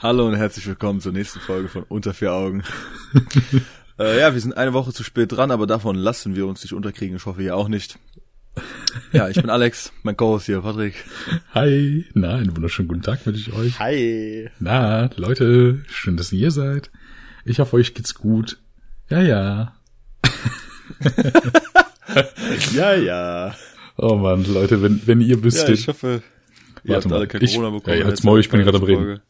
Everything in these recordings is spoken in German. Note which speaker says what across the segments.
Speaker 1: Hallo und herzlich willkommen zur nächsten Folge von Unter vier Augen. äh, ja, wir sind eine Woche zu spät dran, aber davon lassen wir uns nicht unterkriegen. Ich hoffe, ihr auch nicht. Ja, ich bin Alex, mein Co-Host hier, Patrick.
Speaker 2: Hi, na, einen wunderschönen guten Tag wünsche ich euch.
Speaker 1: Hi.
Speaker 2: Na, Leute, schön, dass ihr hier seid. Ich hoffe, euch geht's gut. Ja, ja.
Speaker 1: ja, ja.
Speaker 2: Oh man, Leute, wenn, wenn ihr wüsstet.
Speaker 1: Ja, ich hoffe, ihr
Speaker 2: Warte
Speaker 1: habt
Speaker 2: mal,
Speaker 1: alle kein
Speaker 2: ich-
Speaker 1: Corona bekommen.
Speaker 2: Ey, halt's
Speaker 1: Jetzt
Speaker 2: Maul, ich bin gerade am Reden.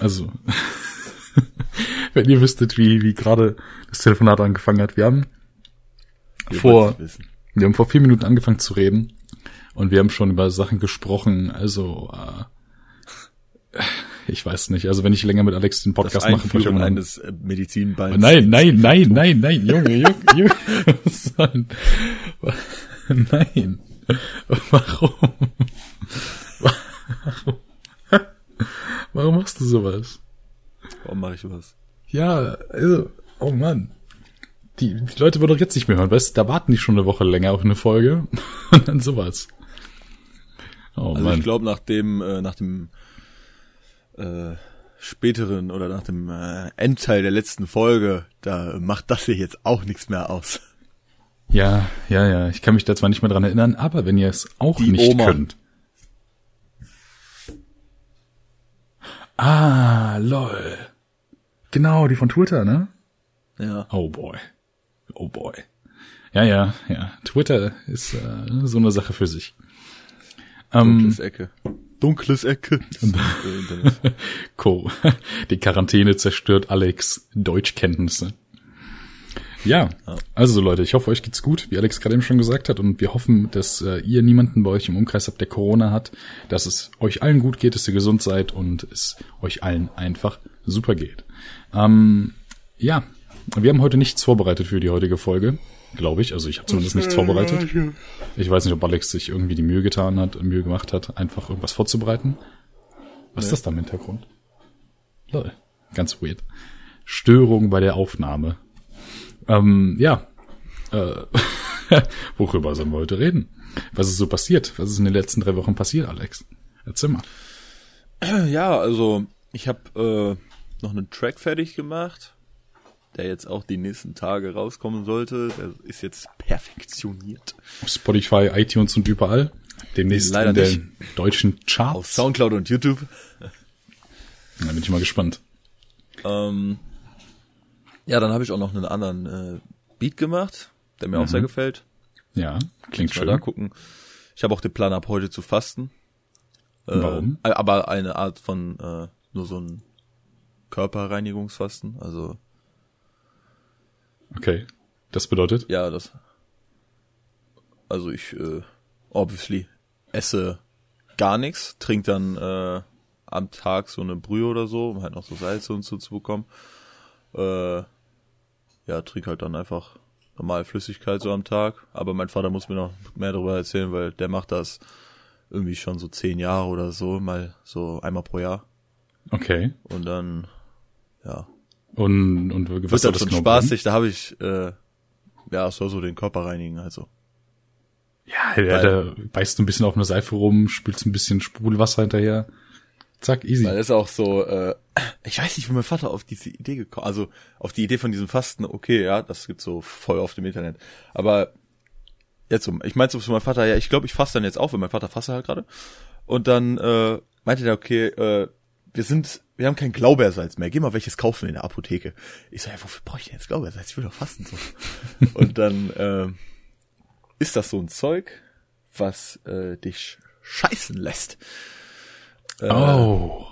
Speaker 2: Also, wenn ihr wüsstet, wie, wie gerade das Telefonat angefangen hat. Wir haben
Speaker 1: Ihr
Speaker 2: vor, wir haben vor vier Minuten angefangen zu reden und wir haben schon über Sachen gesprochen. Also, äh, ich weiß nicht. Also, wenn ich länger mit Alex den
Speaker 1: Das
Speaker 2: Podcast mache, brauche ich
Speaker 1: Einführen
Speaker 2: irgendwann
Speaker 1: eines äh, Medizinballs.
Speaker 2: Nein, nein, nein, nein, nein, Junge, Junge, Junge. Was soll- Nein. Warum? Warum? Warum machst du sowas?
Speaker 1: Warum mache ich was?
Speaker 2: Ja, also, oh Mann. Die, die Leute wollen doch jetzt nicht mehr hören, weißt du, da warten die schon eine Woche länger auf eine Folge und dann sowas. Oh
Speaker 1: Also
Speaker 2: Mann.
Speaker 1: ich glaube, nach dem, äh, nach dem äh, späteren oder nach dem äh, Endteil der letzten Folge, da macht das hier jetzt auch nichts mehr aus.
Speaker 2: Ja, ja, ja. Ich kann mich da zwar nicht mehr dran erinnern, aber wenn ihr es auch
Speaker 1: Die
Speaker 2: nicht
Speaker 1: Oma.
Speaker 2: könnt. Ah, lol. Genau, die von Twitter, ne?
Speaker 1: Ja.
Speaker 2: Oh boy. Oh boy. Ja, ja, ja. Twitter ist äh, so eine Sache für sich. Ähm,
Speaker 1: Dunkles Ecke. Dunkles Ecke. Äh.
Speaker 2: Co. Die Quarantäne zerstört Alex Deutschkenntnisse. Ja, also Leute, ich hoffe, euch geht's gut, wie Alex gerade eben schon gesagt hat, und wir hoffen, dass äh, ihr niemanden bei euch im Umkreis habt, der Corona hat, dass es euch allen gut geht, dass ihr gesund seid und es euch allen einfach super geht. Ähm, ja, wir haben heute nichts vorbereitet für die heutige Folge, glaube ich. Also ich habe zumindest nichts vorbereitet. Ich weiß nicht, ob Alex sich irgendwie die Mühe getan hat, Mühe gemacht hat, einfach irgendwas vorzubereiten. Was ist das da im Hintergrund? Lol. Ganz weird. Störung bei der Aufnahme. Ähm, ja. Äh, worüber sollen wir heute reden? Was ist so passiert? Was ist in den letzten drei Wochen passiert, Alex? Erzähl mal.
Speaker 1: Ja, also ich habe äh, noch einen Track fertig gemacht, der jetzt auch die nächsten Tage rauskommen sollte. Der ist jetzt perfektioniert.
Speaker 2: Auf Spotify, iTunes und überall. Demnächst
Speaker 1: Leider
Speaker 2: in den
Speaker 1: nicht.
Speaker 2: deutschen
Speaker 1: Auf
Speaker 2: Charts.
Speaker 1: Soundcloud und YouTube.
Speaker 2: Da bin ich mal gespannt.
Speaker 1: Ähm, ja, dann habe ich auch noch einen anderen äh, Beat gemacht, der mir auch sehr gefällt.
Speaker 2: Ja, klingt
Speaker 1: Mal da
Speaker 2: schön.
Speaker 1: gucken. Ich habe auch den Plan ab heute zu fasten. Äh,
Speaker 2: Warum?
Speaker 1: Aber eine Art von äh, nur so ein Körperreinigungsfasten. Also
Speaker 2: Okay. Das bedeutet?
Speaker 1: ja, das. Also ich äh, obviously esse gar nichts, trinke dann äh, am Tag so eine Brühe oder so, um halt noch so Salze und so zu bekommen. Äh, ja, trinke halt dann einfach normal Flüssigkeit so am Tag. Aber mein Vater muss mir noch mehr darüber erzählen, weil der macht das irgendwie schon so zehn Jahre oder so, mal so einmal pro Jahr.
Speaker 2: Okay.
Speaker 1: Und dann, ja,
Speaker 2: Und, und was
Speaker 1: wird dann
Speaker 2: das
Speaker 1: schon
Speaker 2: genau
Speaker 1: spaßig. Da habe ich, äh, ja, soll so den Körper reinigen, also.
Speaker 2: Ja, ja da beißt du ein bisschen auf eine Seife rum, spülst ein bisschen Sprudelwasser hinterher. Zack, easy.
Speaker 1: Weil ist auch so, äh, ich weiß nicht, wie mein Vater auf diese Idee gekommen, also auf die Idee von diesem Fasten, okay, ja, das gibt's so voll oft im Internet. Aber jetzt so, ich meinte so zu meinem Vater, ja, ich glaube, ich faste dann jetzt auch, weil mein Vater fastet halt gerade. Und dann äh, meinte der, okay, äh, wir sind, wir haben kein Glaubersalz mehr, geh mal welches kaufen in der Apotheke. Ich so, ja, wofür brauche ich denn jetzt Glaubersalz? Ich will doch fasten so. Und dann äh, ist das so ein Zeug, was äh, dich scheißen lässt. Äh,
Speaker 2: Oh.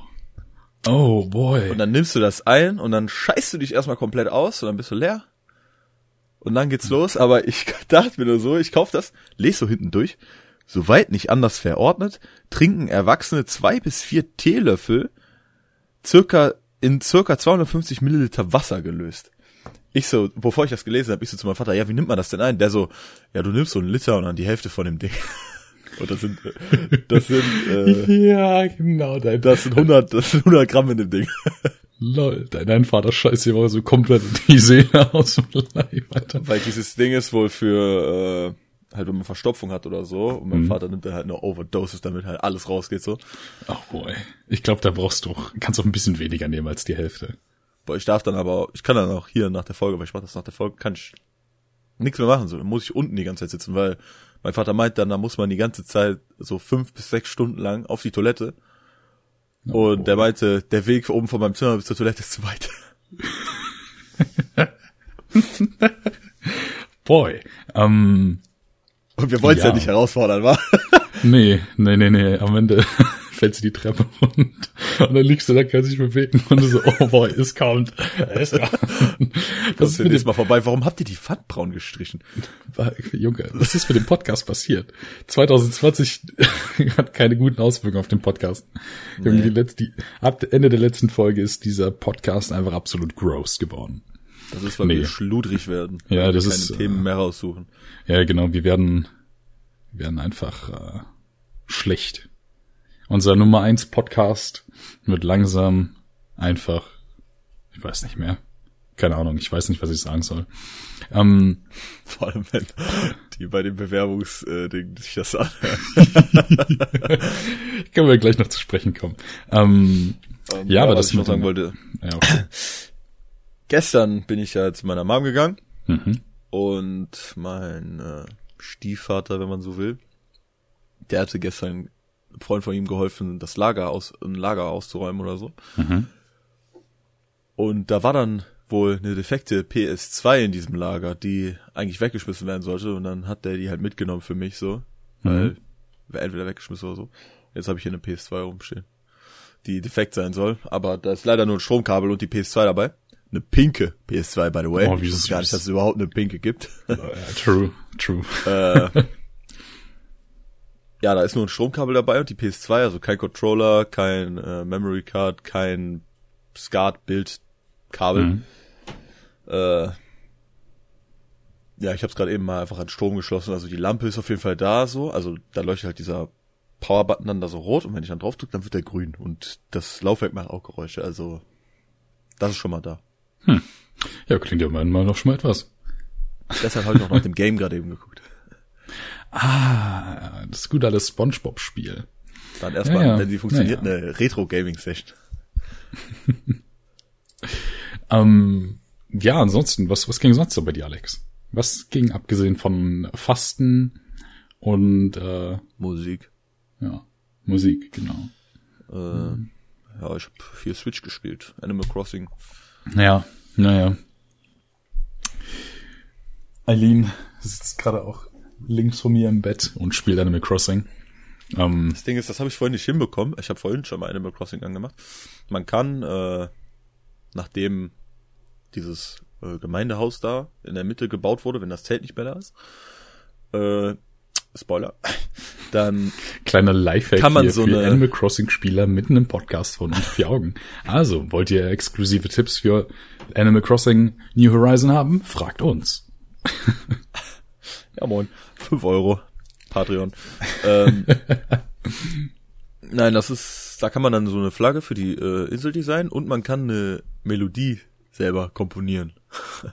Speaker 2: Oh, boy.
Speaker 1: Und dann nimmst du das ein und dann scheißt du dich erstmal komplett aus und dann bist du leer. Und dann geht's los, aber ich dachte mir nur so, ich kauf das, lese so hinten durch, soweit nicht anders verordnet, trinken Erwachsene zwei bis vier Teelöffel circa in circa 250 Milliliter Wasser gelöst. Ich so, bevor ich das gelesen habe, ich so zu meinem Vater, ja, wie nimmt man das denn ein? Der so, ja, du nimmst so einen Liter und dann die Hälfte von dem Ding. Und das sind, äh, das sind, äh,
Speaker 2: ja, genau, dein,
Speaker 1: das sind 100, das sind 100 Gramm in dem Ding.
Speaker 2: lol, dein, dein Vater scheißt hier mal so komplett die Seele aus dem Leib, Alter.
Speaker 1: Weil dieses Ding ist wohl für, äh, halt wenn man Verstopfung hat oder so und mein
Speaker 2: Mhm.
Speaker 1: Vater nimmt dann halt eine Overdoses, damit halt alles rausgeht so.
Speaker 2: Oh boy. Ich glaube, da brauchst du auch, kannst auch ein bisschen weniger nehmen als die Hälfte.
Speaker 1: Boah, ich darf dann aber, ich kann dann auch hier nach der Folge, weil ich mach das nach der Folge, kann ich nichts mehr machen, so. Dann muss ich unten die ganze Zeit sitzen, weil mein Vater meint dann, da muss man die ganze Zeit so fünf bis sechs Stunden lang auf die Toilette.
Speaker 2: Oh,
Speaker 1: Und der meinte, der Weg oben von meinem Zimmer bis zur Toilette ist zu weit.
Speaker 2: Boy. Ähm,
Speaker 1: Und wir wollen es ja.
Speaker 2: Ja.
Speaker 1: nicht herausfordern, wa?
Speaker 2: nee, nee, nee, nee. Am Ende fällt sie die Treppe runter und dann liegst du da, kannst dich bewegen und du so, oh boy, es kommt. Es kommt.
Speaker 1: Das
Speaker 2: ist dem,
Speaker 1: Mal vorbei. Warum habt ihr die Pfandbraun gestrichen?
Speaker 2: Junge, was ist mit dem Podcast passiert? 2020 hat keine guten Auswirkungen auf den Podcast. Junge,
Speaker 1: Nee.
Speaker 2: die letzte, die, ab Ende der letzten Folge ist dieser Podcast einfach absolut gross geworden.
Speaker 1: Das ist, weil
Speaker 2: Nee.
Speaker 1: wir schludrig werden.
Speaker 2: Ja, das
Speaker 1: keine
Speaker 2: ist, äh,
Speaker 1: Themen mehr raussuchen.
Speaker 2: Ja, genau, wir werden, wir werden einfach äh, schlecht. Unser Nummer eins Podcast wird langsam einfach, ich weiß nicht mehr. Keine Ahnung, ich weiß nicht, was ich sagen soll. Ähm,
Speaker 1: Vor allem, wenn die bei dem Bewerbungsding sich das anhören.
Speaker 2: können wir gleich noch zu sprechen kommen. Ähm,
Speaker 1: Ähm,
Speaker 2: Ja, aber
Speaker 1: was
Speaker 2: das
Speaker 1: ich noch sagen wollte.
Speaker 2: ja, okay.
Speaker 1: Gestern bin ich ja zu meiner Mom gegangen
Speaker 2: mhm.
Speaker 1: und mein äh, Stiefvater, wenn man so will, der hatte gestern Freund von ihm geholfen, das Lager aus, ein Lager auszuräumen oder so.
Speaker 2: Mhm.
Speaker 1: Und da war dann wohl eine defekte PS2 in diesem Lager, die eigentlich weggeschmissen werden sollte. Und dann hat der die halt mitgenommen für mich so, weil wäre entweder weggeschmissen oder so. Jetzt habe ich hier eine PS2 rumstehen, die defekt sein soll. Aber da ist leider nur ein Stromkabel und die PS2 dabei. Eine pinke PS2, by the way.
Speaker 2: Oh, wie
Speaker 1: ich wusste gar nicht, dass es überhaupt eine pinke gibt.
Speaker 2: True, true.
Speaker 1: äh, ja, da ist nur ein Stromkabel dabei und die PS2, also kein Controller, kein äh, Memory Card, kein SCART-Bildkabel.
Speaker 2: Mhm.
Speaker 1: Äh, ja, ich habe es gerade eben mal einfach an Strom geschlossen. Also die Lampe ist auf jeden Fall da so. Also da leuchtet halt dieser Power-Button dann da so rot und wenn ich dann drauf drücke, dann wird der grün. Und das Laufwerk macht auch Geräusche. Also das ist schon mal da.
Speaker 2: Ja, klingt ja mal noch schon mal etwas.
Speaker 1: Deshalb habe ich noch nach dem Game gerade eben geguckt.
Speaker 2: Ah, das gute alte Spongebob-Spiel.
Speaker 1: Dann erstmal,
Speaker 2: Ja, ja.
Speaker 1: wenn sie funktioniert,
Speaker 2: Ja,
Speaker 1: eine Retro-Gaming-Session.
Speaker 2: Ähm, ja, ansonsten, was, was ging sonst so bei dir, Alex? Was ging abgesehen von Fasten und äh,
Speaker 1: Musik.
Speaker 2: ja, Musik, genau.
Speaker 1: Äh, Ja, ich habe viel Switch gespielt. Animal Crossing.
Speaker 2: Naja, naja. Eileen sitzt gerade auch links von mir im Bett und spielt Animal Crossing. Ähm,
Speaker 1: Das Ding ist, das habe ich vorhin nicht hinbekommen. Ich habe vorhin schon mal Animal Crossing angemacht. Man kann, äh, nachdem dieses äh, Gemeindehaus da in der Mitte gebaut wurde, wenn das Zelt nicht mehr da ist, äh, Spoiler, dann
Speaker 2: kleiner Lifehack
Speaker 1: Kann man so
Speaker 2: für
Speaker 1: eine-
Speaker 2: Animal Crossing Spieler mitten im Podcast von unter vier Augen. Also, wollt ihr exklusive Tipps für Animal Crossing New Horizon haben? Fragt uns.
Speaker 1: Ja, moin. 5 Euro. Patreon. ähm, nein, das ist, da kann man dann so eine Flagge für die äh, Insel designen und man kann eine Melodie selber komponieren.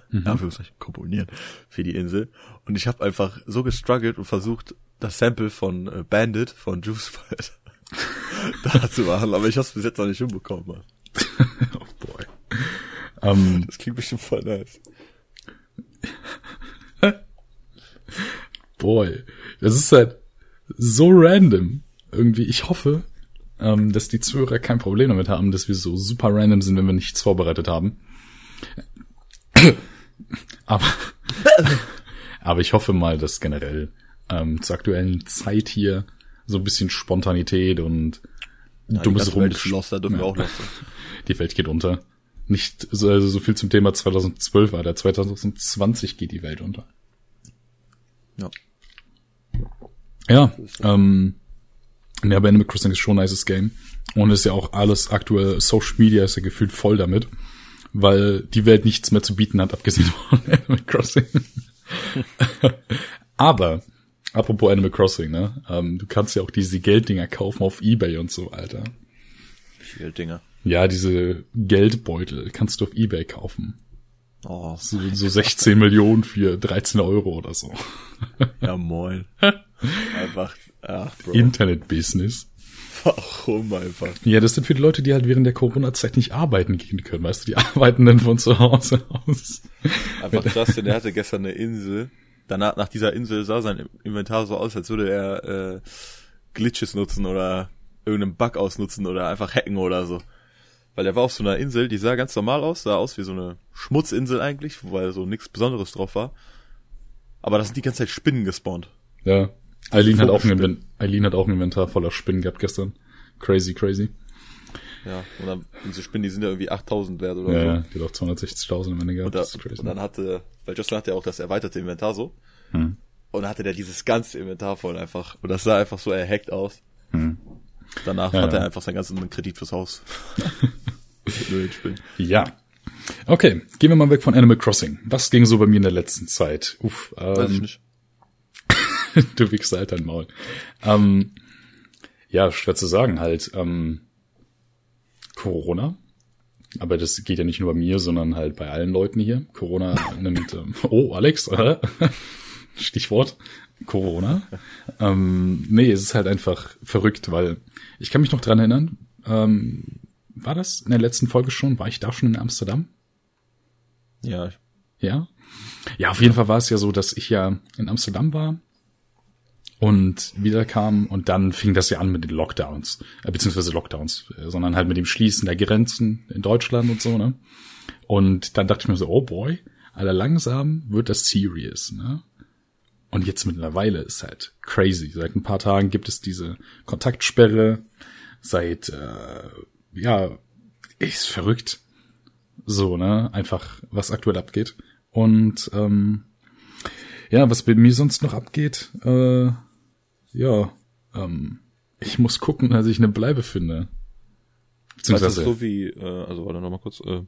Speaker 1: Mhm. Anführungszeichen, komponieren für die Insel. Und ich habe einfach so gestruggelt und versucht, das Sample von äh, Bandit von Juice WRLD da zu machen, aber ich habe es bis jetzt noch nicht hinbekommen. Mann.
Speaker 2: oh boy. Ähm,
Speaker 1: Das klingt bestimmt voll nice.
Speaker 2: Boy. Das ist halt so random. Irgendwie, ich hoffe, ähm, dass die Zuhörer kein Problem damit haben, dass wir so super random sind, wenn wir nichts vorbereitet haben. Aber, aber ich hoffe mal, dass generell ähm, zur aktuellen Zeit hier so ein bisschen Spontanität und
Speaker 1: Ja,
Speaker 2: dummes
Speaker 1: die ganze Welt ist
Speaker 2: Rumgesch-
Speaker 1: lost, da dürfen wir
Speaker 2: Ja.
Speaker 1: auch lost sein.
Speaker 2: Die Welt geht unter. Nicht so, also so viel zum Thema 2012 war, der 2020 geht die Welt unter.
Speaker 1: Ja.
Speaker 2: Ja, ähm, ja, aber Animal Crossing ist schon ein nices Game. Und ist ja auch alles aktuell, Social Media ist ja gefühlt voll damit, weil die Welt nichts mehr zu bieten hat, abgesehen von Animal Crossing. aber, apropos Animal Crossing, ne, ähm, du kannst ja auch diese Gelddinger kaufen auf Ebay und so, Alter.
Speaker 1: Viel Dinger.
Speaker 2: Ja, diese Geldbeutel kannst du auf Ebay kaufen.
Speaker 1: Oh,
Speaker 2: So, so 16 Millionen für 13 Euro oder so.
Speaker 1: ja moin. Einfach, ach Bro.
Speaker 2: Internet-Business.
Speaker 1: Warum einfach?
Speaker 2: Ja, das sind für die Leute, die halt während der Corona-Zeit nicht arbeiten gehen können, weißt du, die arbeiten dann von zu Hause aus.
Speaker 1: Einfach Justin, der hatte gestern eine Insel. Danach, nach dieser Insel sah sein Inventar so aus, als würde er äh, Glitches nutzen oder irgendeinen Bug ausnutzen oder einfach hacken oder so. Weil er war auf so einer Insel, die sah ganz normal aus, sah aus wie so eine Schmutzinsel eigentlich, weil so nichts Besonderes drauf war. Aber da sind die ganze Zeit Spinnen gespawnt.
Speaker 2: Ja. Eileen hat, auch ein Eileen hat auch ein Inventar voller Spinnen gehabt gestern. Crazy, crazy.
Speaker 1: Ja, und dann, diese Spinnen, die sind ja irgendwie 8000 wert oder
Speaker 2: Ja,
Speaker 1: so.
Speaker 2: ja, die hat auch 260.000 am Ende gehabt.
Speaker 1: Und, da,
Speaker 2: Das ist crazy.
Speaker 1: und dann hatte, weil Justin hatte ja auch das erweiterte Inventar so.
Speaker 2: Hm.
Speaker 1: Und dann hatte der dieses ganze Inventar voll einfach. Und das sah einfach so erhackt aus.
Speaker 2: Hm.
Speaker 1: Danach
Speaker 2: Ja,
Speaker 1: hat er einfach seinen ganzen Kredit fürs Haus.
Speaker 2: Ja. Okay, gehen wir mal weg von Animal Crossing. Was ging so bei mir in der letzten Zeit? Uff,
Speaker 1: Weiß ich
Speaker 2: ähm,
Speaker 1: nicht.
Speaker 2: du wichst halt dein Maul. Ähm, ja, schwer zu sagen halt. Ähm, Corona. Aber das geht ja nicht nur bei mir, sondern halt bei allen Leuten hier. Corona nimmt, ähm, oh, Alex, äh, Stichwort Corona. Ähm, nee, es ist halt einfach verrückt, weil ich kann mich noch dran erinnern, ähm, war das in der letzten Folge schon? War ich da schon in Amsterdam?
Speaker 1: Ja,
Speaker 2: Ja. Ja, auf jeden Fall war es ja so, dass ich ja in Amsterdam war und wieder kam und dann fing das ja an mit den Lockdowns, äh, beziehungsweise Lockdowns, äh, sondern halt mit dem Schließen der Grenzen in Deutschland und so, ne? Und dann dachte ich mir so, oh boy, Alter, langsam wird das serious, ne? Und jetzt mittlerweile ist halt crazy. Seit ein paar Tagen gibt es diese Kontaktsperre. Seit, äh, ja, ist verrückt. So, ne? Einfach, was aktuell abgeht. Und ähm, ja, was bei mir sonst noch abgeht, äh, ja, ähm, ich muss gucken, dass ich eine Bleibe finde.
Speaker 1: Weißt du,
Speaker 2: Beziehungsweise,
Speaker 1: so wie, äh, also warte noch mal kurz, äh,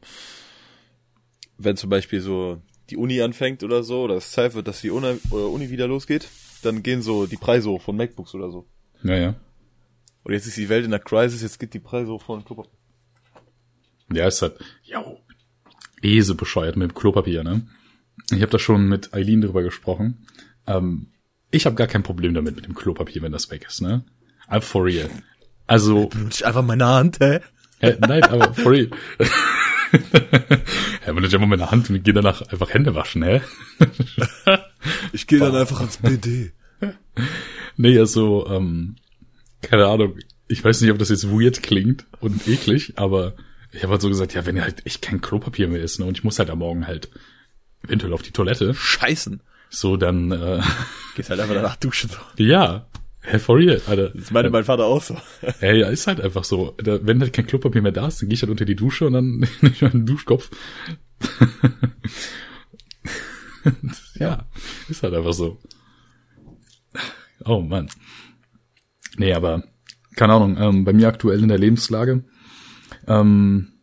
Speaker 1: wenn zum Beispiel so die Uni anfängt oder so, oder es Zeit wird, dass die Uni, äh, Uni wieder losgeht, dann gehen so die Preise hoch von MacBooks oder so.
Speaker 2: ja, ja.
Speaker 1: Und jetzt ist die Welt in der Crisis, jetzt geht die Preise hoch von Klopapier.
Speaker 2: Ja, ist halt, ja, ese bescheuert mit dem Klopapier, ne? Ich habe da schon mit Eileen drüber gesprochen. Ähm, ich habe gar kein Problem damit mit dem Klopapier, wenn das weg ist, ne? I'm for real. Also,
Speaker 1: Benutze ich einfach meine Hand, hä?
Speaker 2: Hä, nein, aber for real. ja, wenn ich einfach meine Hand und gehe danach einfach Hände waschen, hä?
Speaker 1: Ich gehe dann einfach ans BD.
Speaker 2: Nee, also, ähm, keine Ahnung. Ich weiß nicht, ob das jetzt weird klingt und eklig, aber ich habe halt so gesagt, ja, wenn halt echt kein Klopapier mehr ist, ne, und ich muss halt am Morgen halt eventuell auf die Toilette,
Speaker 1: Scheißen.
Speaker 2: so dann, äh,
Speaker 1: Gehst halt einfach danach duschen.
Speaker 2: Ja, hä, for real, Alter.
Speaker 1: Das meinte mein Vater auch so.
Speaker 2: Ja, ja, ist halt einfach so. Wenn halt kein Klopapier mehr da ist, dann gehe ich halt unter die Dusche und dann nehme ich meinen Duschkopf. ja, ist halt einfach so. Oh Mann. Nee, aber keine Ahnung, ähm, bei mir aktuell in der Lebenslage, ähm,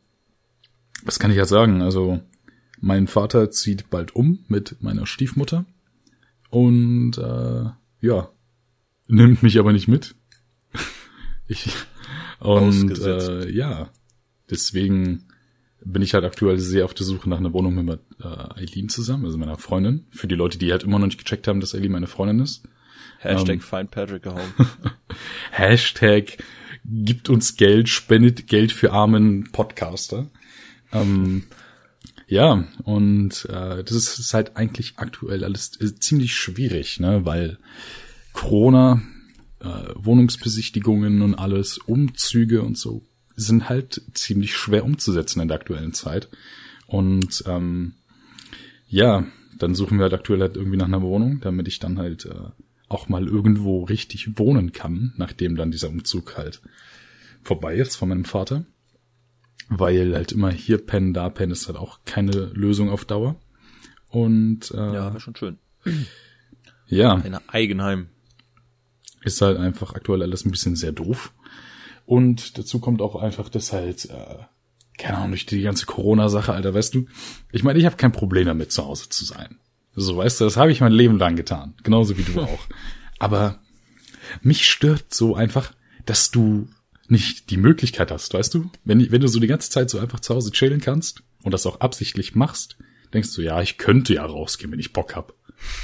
Speaker 2: was kann ich ja sagen? Also, mein Vater zieht bald um mit meiner Stiefmutter und äh, ja, nimmt mich aber nicht mit. Ich und äh, ja, deswegen bin ich halt aktuell sehr auf der Suche nach einer Wohnung mit äh, Eileen zusammen, also meiner Freundin. Für die Leute, die halt immer noch nicht gecheckt haben, dass Eileen meine Freundin ist.
Speaker 1: Hashtag Find Patrick gehauen.
Speaker 2: Hashtag gibt uns Geld, spendet Geld für armen Podcaster. Ähm, ja, und äh, das ist, ist halt eigentlich aktuell alles äh, ziemlich schwierig, ne, weil Corona, äh, Wohnungsbesichtigungen und alles, Umzüge und so sind halt ziemlich schwer umzusetzen in der aktuellen Zeit. Und ähm, ja, dann suchen wir halt aktuell halt irgendwie nach einer Wohnung, damit ich dann halt äh, auch mal irgendwo richtig wohnen kann, nachdem dann dieser Umzug halt vorbei ist von meinem Vater. Weil halt immer hier pennen, da pennen ist halt auch keine Lösung auf Dauer. Und äh,
Speaker 1: ja, wäre schon schön.
Speaker 2: ja,
Speaker 1: Ein Eigenheim.
Speaker 2: Ist halt einfach aktuell alles ein bisschen sehr doof. Und dazu kommt auch einfach, dass halt, äh, keine Ahnung, durch die ganze Corona-Sache, Alter, weißt du, ich meine, ich habe kein Problem damit, zu Hause zu sein. So, weißt du, das habe ich mein Leben lang getan. Genauso wie du auch. Aber mich stört so einfach, dass du nicht die Möglichkeit hast, weißt du? Wenn, wenn du so die ganze Zeit so einfach zu Hause chillen kannst und das auch absichtlich machst, denkst du, ja, ich könnte ja rausgehen, wenn ich Bock hab.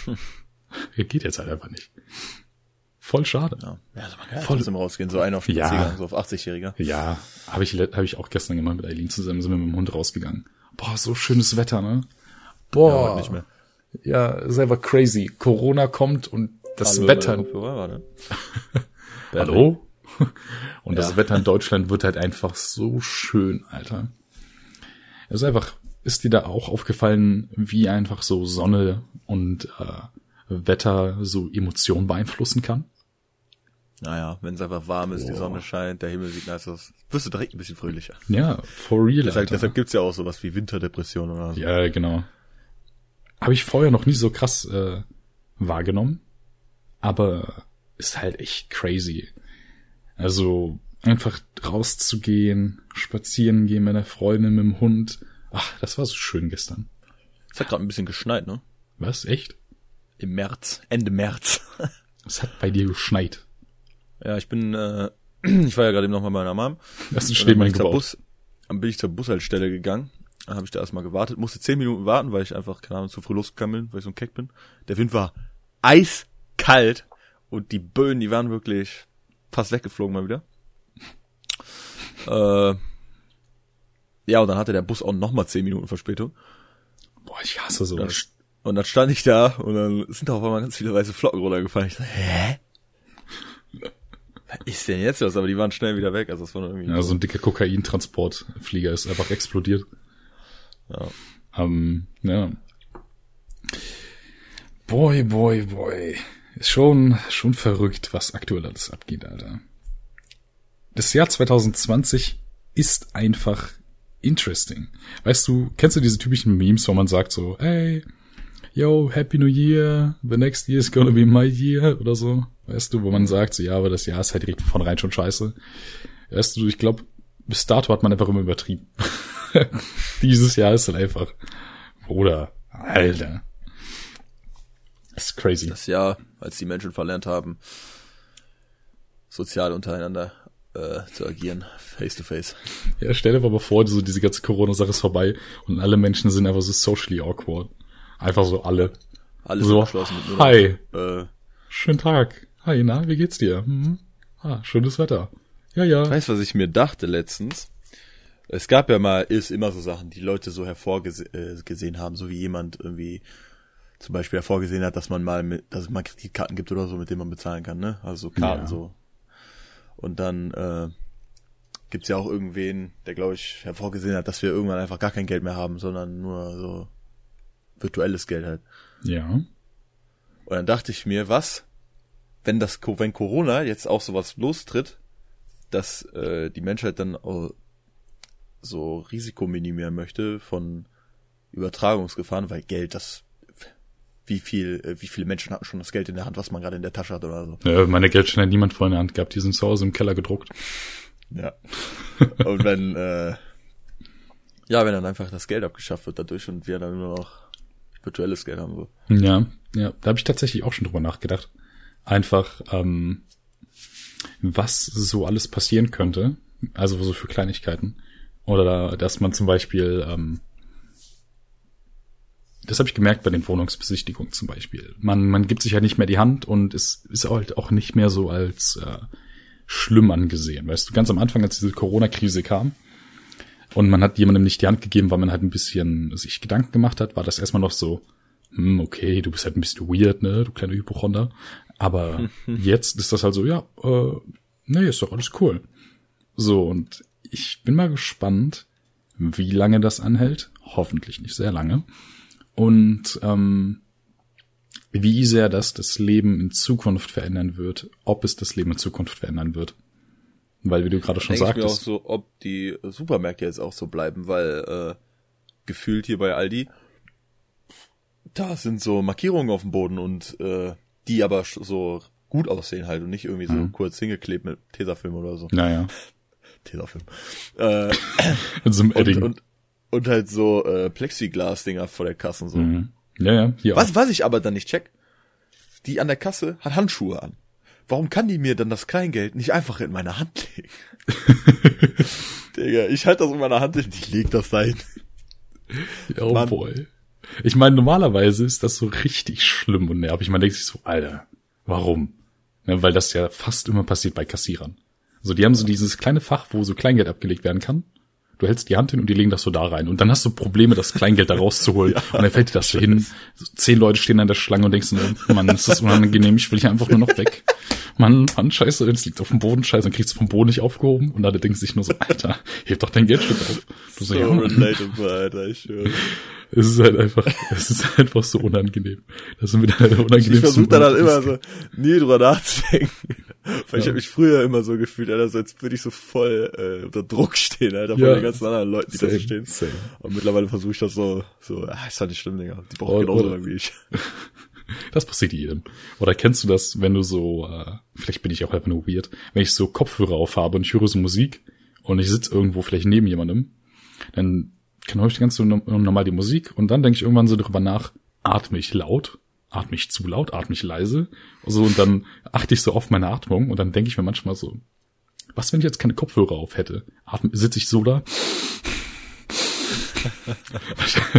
Speaker 2: Geht jetzt halt einfach nicht. Voll schade.
Speaker 1: Ja, ja also man kann Voll. trotzdem rausgehen, so einer auf ja. so auf 80-Jähriger.
Speaker 2: Ja, habe ich, hab ich auch gestern gemacht mit Eileen zusammen, sind wir mit dem Hund rausgegangen. Boah, so schönes Wetter, ne? Boah. Ja, nicht mehr. Ja, selber crazy. Corona kommt und das Hallo, Wetter. Ne? Hallo? Und das Wetter in Deutschland wird halt einfach so schön, Alter. Es ist einfach, ist dir da auch aufgefallen, wie einfach so Sonne und äh, Wetter so Emotionen beeinflussen kann?
Speaker 1: Naja, wenn es einfach warm ist, Boah. die Sonne scheint, der Himmel sieht nice aus, wirst du direkt ein bisschen fröhlicher.
Speaker 2: Ja, for real.
Speaker 1: Deshalb, deshalb gibt's ja auch sowas wie Winterdepression oder so.
Speaker 2: Ja, genau. Habe ich vorher noch nie so krass äh, wahrgenommen, aber ist halt echt crazy. Also einfach rauszugehen, spazieren gehen mit einer Freundin, mit dem Hund. Ach, das war so schön gestern.
Speaker 1: Es hat gerade ein bisschen geschneit, ne?
Speaker 2: Was? Echt?
Speaker 1: Im März, Ende März.
Speaker 2: es hat bei dir geschneit.
Speaker 1: Ja, ich bin, äh, ich war ja gerade eben noch bei meiner Mom.
Speaker 2: Ist ein Schneemann gebaut.
Speaker 1: Bus, dann bin ich zur Bushaltestelle gegangen. Dann habe ich da erstmal gewartet, musste zehn Minuten warten, weil ich einfach, keine Ahnung, zu früh losgekommen bin, weil ich so ein Keck bin. Der Wind war eiskalt und die Böen, die waren wirklich fast weggeflogen mal wieder. äh, ja, und dann hatte der Bus auch nochmal zehn Minuten Verspätung.
Speaker 2: Boah, ich hasse sowas.
Speaker 1: Und dann stand ich da und dann sind da auf einmal ganz viele weiße Flocken runtergefallen. Ich dachte, hä? Was ist denn jetzt los? Aber die waren schnell wieder weg. Also das war irgendwie.
Speaker 2: Ja, so ein dicker Kokaintransportflieger ist einfach explodiert. Ja. Ähm, ja. Boy, boy, boy. Ist schon, schon verrückt, was aktuell alles abgeht, Alter. Das Jahr 2020 ist einfach interesting. Weißt du, kennst du diese typischen Memes, wo man sagt so, ey, yo, Happy New Year, the next year is gonna be my year oder so. Weißt du, wo man sagt, so, ja, aber das Jahr ist halt direkt von rein schon scheiße. Weißt du, ich glaube, bis dato hat man einfach immer übertrieben. Dieses Jahr ist halt einfach, Bruder, Alter. Das ist crazy.
Speaker 1: Das Jahr, als die Menschen verlernt haben, sozial untereinander äh, zu agieren, face to face.
Speaker 2: Ja, stell dir aber vor, so diese ganze Corona-Sache ist vorbei und alle Menschen sind einfach so socially awkward. Einfach so alle.
Speaker 1: Alles
Speaker 2: so,
Speaker 1: geschlossen.
Speaker 2: Mit Hi. Äh, Schönen Tag. Hi, na, wie geht's dir? Hm? Ah, schönes Wetter. Ja, ja.
Speaker 1: Weißt du, was ich mir dachte letztens? Es gab ja mal, ist immer so Sachen, die Leute so hervorgesehen äh, haben, so wie jemand irgendwie zum Beispiel hervorgesehen hat, dass man mal mit, dass es mal Kreditkarten gibt oder so, mit denen man bezahlen kann, ne? Also so Karten ja. so. Und dann äh, gibt's ja auch irgendwen, der glaube ich hervorgesehen hat, dass wir irgendwann einfach gar kein Geld mehr haben, sondern nur so virtuelles Geld halt.
Speaker 2: Ja.
Speaker 1: Und dann dachte ich mir, was, wenn das, wenn Corona jetzt auch sowas lostritt, dass äh, die Menschheit dann so Risiko minimieren möchte von Übertragungsgefahren, weil Geld, das wie viel, äh, wie viele Menschen hatten schon das Geld in der Hand, was man gerade in der Tasche hat oder so.
Speaker 2: Ja, meine Geldscheine hat niemand vor in der Hand gehabt, die sind zu Hause im Keller gedruckt.
Speaker 1: Ja. Und wenn, äh, ja, wenn dann einfach das Geld abgeschafft wird dadurch und wir dann nur noch virtuelles Geld haben. So.
Speaker 2: Ja, ja, da habe ich tatsächlich auch schon drüber nachgedacht. Einfach, ähm, was so alles passieren könnte, also so für Kleinigkeiten. Oder dass man zum Beispiel, ähm, das habe ich gemerkt bei den Wohnungsbesichtigungen zum Beispiel. Man, man gibt sich ja nicht mehr die Hand und es ist halt auch nicht mehr so als äh, schlimm angesehen. Weißt du, ganz am Anfang, als diese Corona-Krise kam, und man hat jemandem nicht die Hand gegeben, weil man halt ein bisschen sich Gedanken gemacht hat, war das erstmal noch so, hm, okay, du bist halt ein bisschen weird, ne, du kleiner Hypochonder. Aber jetzt ist das halt so, ja, äh, nee, ist doch alles cool. So, und ich bin mal gespannt, wie lange das anhält. Hoffentlich nicht sehr lange. Und ähm, wie sehr das das Leben in Zukunft verändern wird, ob es das Leben in Zukunft verändern wird. Weil, wie du gerade schon sagtest. Ich mir auch
Speaker 1: so, ob die Supermärkte jetzt auch so bleiben, weil äh, gefühlt hier bei Aldi, da sind so Markierungen auf dem Boden und äh, die aber so gut aussehen halt und nicht irgendwie so mhm. kurz hingeklebt mit Tesafilm oder so.
Speaker 2: Naja.
Speaker 1: Tesafilm. Äh,
Speaker 2: so.
Speaker 1: Und, und, und halt so äh, Plexiglas-Dinger vor der Kasse so.
Speaker 2: Mhm. Ja, ja.
Speaker 1: Hier was, auch. was ich aber dann nicht check, die an der Kasse hat Handschuhe an warum kann die mir dann das Kleingeld nicht einfach in meine Hand legen? Digga, ich halte das in meiner Hand und ich leg das dahin.
Speaker 2: Oh Mann. boy. Ich meine, normalerweise ist das so richtig schlimm und nervig. Man denkt sich so, Alter, warum? Ne, weil das ja fast immer passiert bei Kassierern. So, die haben so dieses kleine Fach, wo so Kleingeld abgelegt werden kann. Du hältst die Hand hin und die legen das so da rein. Und dann hast du Probleme, das Kleingeld da rauszuholen. ja, und dann fällt dir das so hin. So, zehn Leute stehen an der Schlange und denkst so, Mann, ist das unangenehm, ich will hier einfach nur noch weg. Mann, Mann, scheiße, es liegt auf dem Boden, scheiße, dann kriegst du vom Boden nicht aufgehoben. Und alle denken sich nur so, Alter, heb doch dein Geldstück auf. Du
Speaker 1: so, so ja, relatable, Alter, ich.
Speaker 2: Es ist halt einfach, es ist einfach so unangenehm. Das sind wieder unangenehm.
Speaker 1: Ich versuche dann halt immer so, nie drüber nachzudenken. Weil ich habe mich früher immer so gefühlt, Alter, so als würde ich so voll äh, unter Druck stehen, Alter, von den ganzen anderen Leuten, die same, da so stehen. Same. Und mittlerweile versuche ich das so, so, ah, ist halt nicht schlimm, Digga. Die brauchen genauso lange wie ich.
Speaker 2: Das passiert jedem. Oder kennst du das, wenn du so, äh, vielleicht bin ich auch einfach nur weird, wenn ich so Kopfhörer aufhabe und ich höre so Musik und ich sitze irgendwo vielleicht neben jemandem, dann kann höre ich ganz so normal die Musik und dann denke ich irgendwann so drüber nach, atme ich laut, atme ich zu laut, atme ich leise, so und dann achte ich so auf meine Atmung und dann denke ich mir manchmal so, was wenn ich jetzt keine Kopfhörer auf hätte? Atme, sitze ich so da?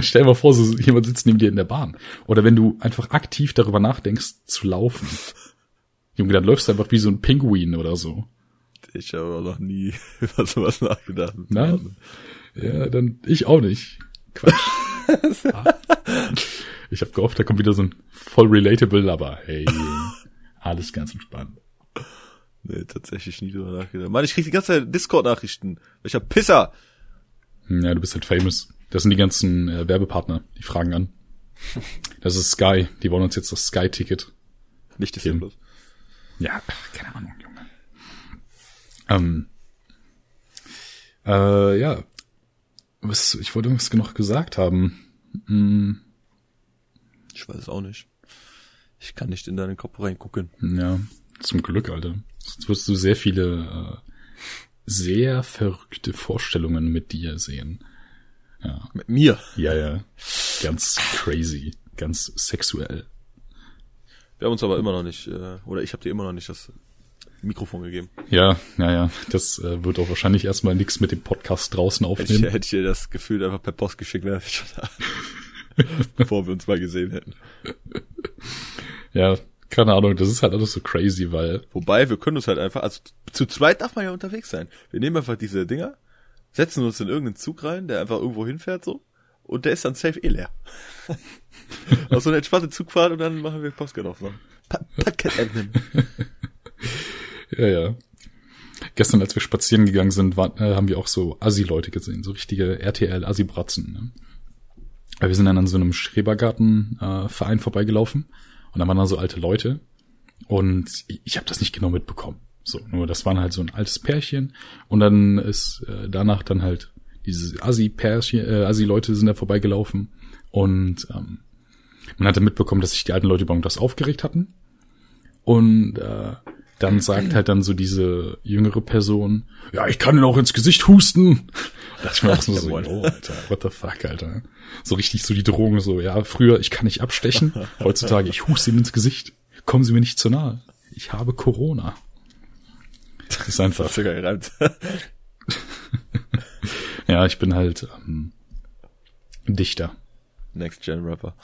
Speaker 2: Stell dir mal vor, so jemand sitzt neben dir in der Bahn. Oder wenn du einfach aktiv darüber nachdenkst, zu laufen. Junge, dann läufst du einfach wie so ein Pinguin oder so.
Speaker 1: Ich habe noch nie über sowas nachgedacht.
Speaker 2: Nein? Ja, dann ich auch nicht. Quatsch. ich habe gehofft, da kommt wieder so ein voll relatable, aber hey, alles ganz entspannt.
Speaker 1: Nee, tatsächlich nie drüber nachgedacht. Mann, ich krieg die ganze Zeit Discord-Nachrichten. Welcher Pisser!
Speaker 2: Ja, du bist halt famous. Das sind die ganzen äh, Werbepartner, die fragen an. Das ist Sky. Die wollen uns jetzt das Sky-Ticket.
Speaker 1: Nicht das bloß.
Speaker 2: Ja, keine Ahnung, Junge. Ähm, äh, ja, was, ich wollte irgendwas noch gesagt haben. Hm.
Speaker 1: Ich weiß es auch nicht. Ich kann nicht in deinen Kopf reingucken.
Speaker 2: Ja, zum Glück, Alter. Sonst wirst du sehr viele äh, sehr verrückte Vorstellungen mit dir sehen.
Speaker 1: Ja. Mit mir?
Speaker 2: Ja, ja. Ganz crazy. Ganz sexuell.
Speaker 1: Wir haben uns aber immer noch nicht, äh, oder ich habe dir immer noch nicht das Mikrofon gegeben.
Speaker 2: Ja, ja, ja. Das äh, wird auch wahrscheinlich erstmal nichts mit dem Podcast draußen aufnehmen.
Speaker 1: Hätte ich, hätte ich dir das Gefühl einfach per Post geschickt, wäre ich schon da. bevor wir uns mal gesehen hätten.
Speaker 2: Ja, keine Ahnung, das ist halt alles so crazy, weil.
Speaker 1: Wobei, wir können uns halt einfach, also zu zweit darf man ja unterwegs sein. Wir nehmen einfach diese Dinger, setzen uns in irgendeinen Zug rein, der einfach irgendwo hinfährt so, und der ist dann safe eh leer. Auf so eine entspannte Zugfahrt und dann machen wir Postcard aufmachen. Pa öffnen.
Speaker 2: Ja, ja. Gestern, als wir spazieren gegangen sind, war, äh, haben wir auch so Assi-Leute gesehen, so richtige RTL-Assi-Bratzen. Ne? Wir sind dann an so einem Schrebergarten-Verein äh, vorbeigelaufen und da waren da so alte Leute und ich, ich habe das nicht genau mitbekommen. So, nur das waren halt so ein altes Pärchen und dann ist äh, danach dann halt diese Assi-Pärchen, äh, Assi-Leute sind da vorbeigelaufen und ähm, man hatte mitbekommen, dass sich die alten Leute über irgendwas aufgeregt hatten und äh, dann sagt halt dann so diese jüngere Person, ja, ich kann ihn auch ins Gesicht husten. Da dachte ich mir auch so, so oh, Alter, what the fuck, Alter. So richtig so die Drohung, so, ja, früher, ich kann nicht abstechen, heutzutage, ich huste ihm ins Gesicht. Kommen Sie mir nicht zu nahe. Ich habe Corona. Das ist einfach. Das gereimt. ja, ich bin halt ähm, Dichter.
Speaker 1: Next Gen Rapper.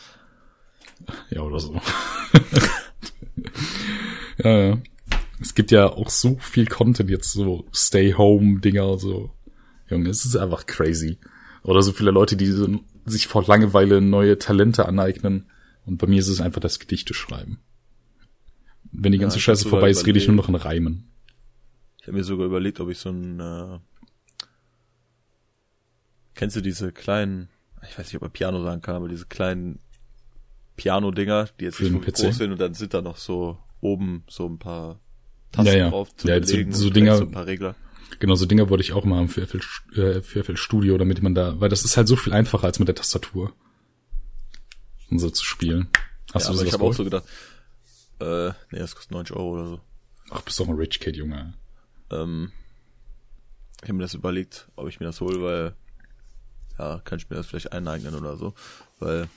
Speaker 2: Ja, oder so. ja, ja. Es gibt ja auch so viel Content jetzt, so Stay-Home-Dinger, so. Junge, es ist einfach crazy. Oder so viele Leute, die so, sich vor Langeweile neue Talente aneignen. Und bei mir ist es einfach das Gedichte schreiben. Wenn die ganze ja, Scheiße vorbei ist, rede ich nur noch in Reimen.
Speaker 1: Ich habe mir sogar überlegt, ob ich so ein äh, Kennst du diese kleinen, ich weiß nicht, ob man Piano sagen kann, aber diese kleinen Piano-Dinger, die jetzt nicht so groß sind und dann sind da noch so oben so ein paar
Speaker 2: Tasten ja, ja. drauf zu ja, belegen so, so Dinger, so ein paar Regler. Genau, so Dinger wollte ich auch mal haben für FL, äh, für FL Studio, damit man da, weil das ist halt so viel einfacher als mit der Tastatur. Und so zu spielen.
Speaker 1: Hast ja, du das Ich habe auch so gedacht, äh, nee, das kostet 90 Euro oder so.
Speaker 2: Ach, bist doch ein Rich Kid, Junge.
Speaker 1: Ähm, ich habe mir das überlegt, ob ich mir das hole, weil ja, kann ich mir das vielleicht eineignen oder so, weil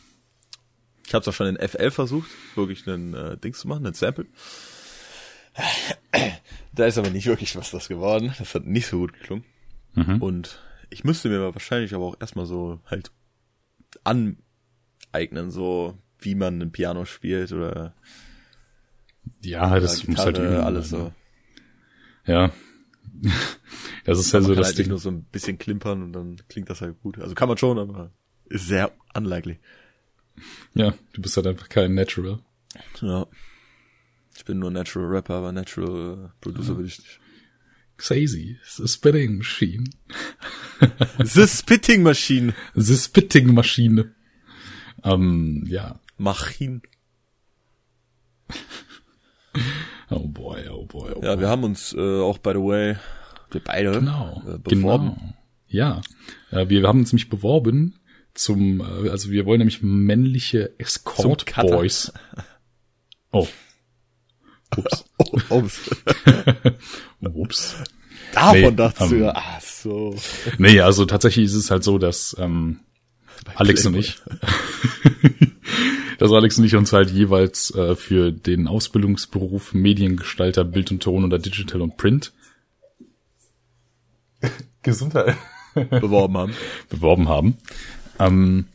Speaker 1: ich habe es auch schon in FL versucht, wirklich einen äh, Dings zu machen, einen Sample. Da ist aber nicht wirklich was das geworden. Das hat nicht so gut geklungen. Mhm. Und ich müsste mir wahrscheinlich aber auch erstmal so halt an aneignen, so wie man ein Piano spielt oder
Speaker 2: Ja, das
Speaker 1: Gitarre,
Speaker 2: muss halt üben,
Speaker 1: alles
Speaker 2: also.
Speaker 1: so.
Speaker 2: Ja. Das ist halt so das
Speaker 1: halt
Speaker 2: Ding.
Speaker 1: nur so ein bisschen klimpern und dann klingt das halt gut. Also kann man schon, aber ist sehr unlikely.
Speaker 2: Ja, du bist halt einfach kein Natural.
Speaker 1: Ja. Ich bin nur Natural Rapper, aber Natural äh, Producer will ich nicht.
Speaker 2: Crazy. The Spitting Machine.
Speaker 1: The Spitting Machine.
Speaker 2: The Spitting Maschine. Ähm, ja.
Speaker 1: Machin.
Speaker 2: Oh boy, oh boy, oh
Speaker 1: Ja,
Speaker 2: boy.
Speaker 1: wir haben uns äh, auch, by the way, wir beide
Speaker 2: Genau,
Speaker 1: äh, beworben.
Speaker 2: genau. Ja, äh, wir haben uns nämlich beworben zum, äh, also wir wollen nämlich männliche Escort
Speaker 1: Zum Cutter.
Speaker 2: Boys. Oh. Ups.
Speaker 1: Oh, ups.
Speaker 2: Ups.
Speaker 1: Davon
Speaker 2: Nee,
Speaker 1: dachtest du
Speaker 2: ähm,
Speaker 1: ja, ach so.
Speaker 2: Nee, also tatsächlich ist es halt so, dass ähm, Alex und
Speaker 1: Playboy.
Speaker 2: ich, dass Alex und ich uns halt jeweils äh, für den Ausbildungsberuf Mediengestalter, Bild und Ton oder Digital und Print Gesundheit
Speaker 1: beworben haben.
Speaker 2: beworben haben. Ähm,